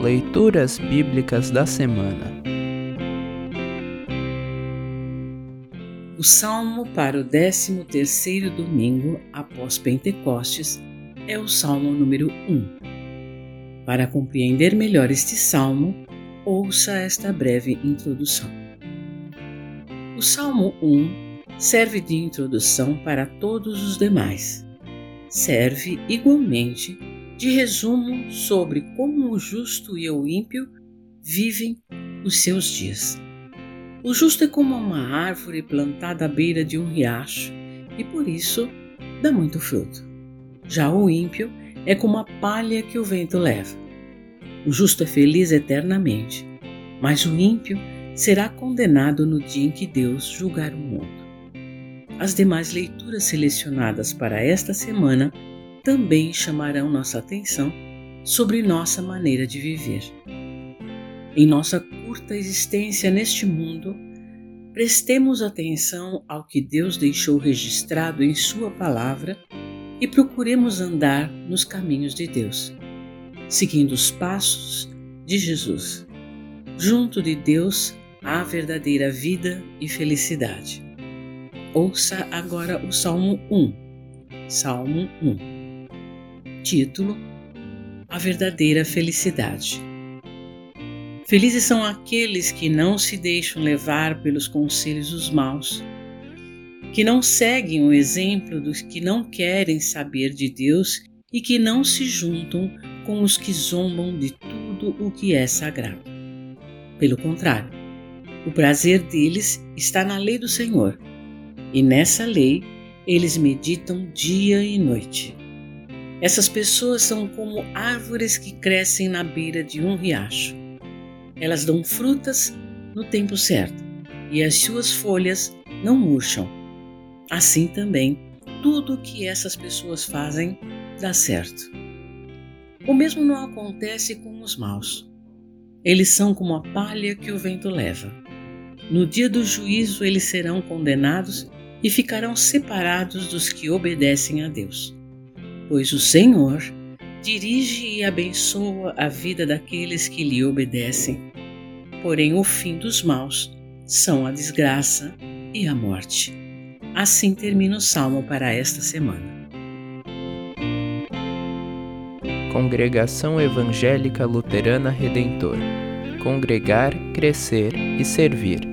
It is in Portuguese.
Leituras Bíblicas da Semana. O salmo para o 13º domingo após Pentecostes é o salmo número 1. Para compreender melhor este salmo, ouça esta breve introdução. O salmo 1 serve de introdução para todos os demais. Serve igualmente de resumo sobre como o justo e o ímpio vivem os seus dias. O justo é como uma árvore plantada à beira de um riacho e por isso dá muito fruto. Já o ímpio é como a palha que o vento leva. O justo é feliz eternamente, mas o ímpio será condenado no dia em que Deus julgar o mundo. As demais leituras selecionadas para esta semana também chamarão nossa atenção sobre nossa maneira de viver. Em nossa curta existência neste mundo, prestemos atenção ao que Deus deixou registrado em Sua palavra e procuremos andar nos caminhos de Deus, seguindo os passos de Jesus. Junto de Deus há verdadeira vida e felicidade. Ouça agora o Salmo 1. Salmo 1. Título: A verdadeira felicidade. Felizes são aqueles que não se deixam levar pelos conselhos dos maus, que não seguem o exemplo dos que não querem saber de Deus e que não se juntam com os que zombam de tudo o que é sagrado. Pelo contrário, o prazer deles está na lei do Senhor, e nessa lei eles meditam dia e noite. Essas pessoas são como árvores que crescem na beira de um riacho. Elas dão frutas no tempo certo e as suas folhas não murcham. Assim também, tudo o que essas pessoas fazem dá certo. O mesmo não acontece com os maus. Eles são como a palha que o vento leva. No dia do juízo, eles serão condenados e ficarão separados dos que obedecem a Deus pois o Senhor dirige e abençoa a vida daqueles que lhe obedecem. Porém, o fim dos maus são a desgraça e a morte. Assim termina o salmo para esta semana. Congregação Evangélica Luterana Redentor Congregar, Crescer e Servir.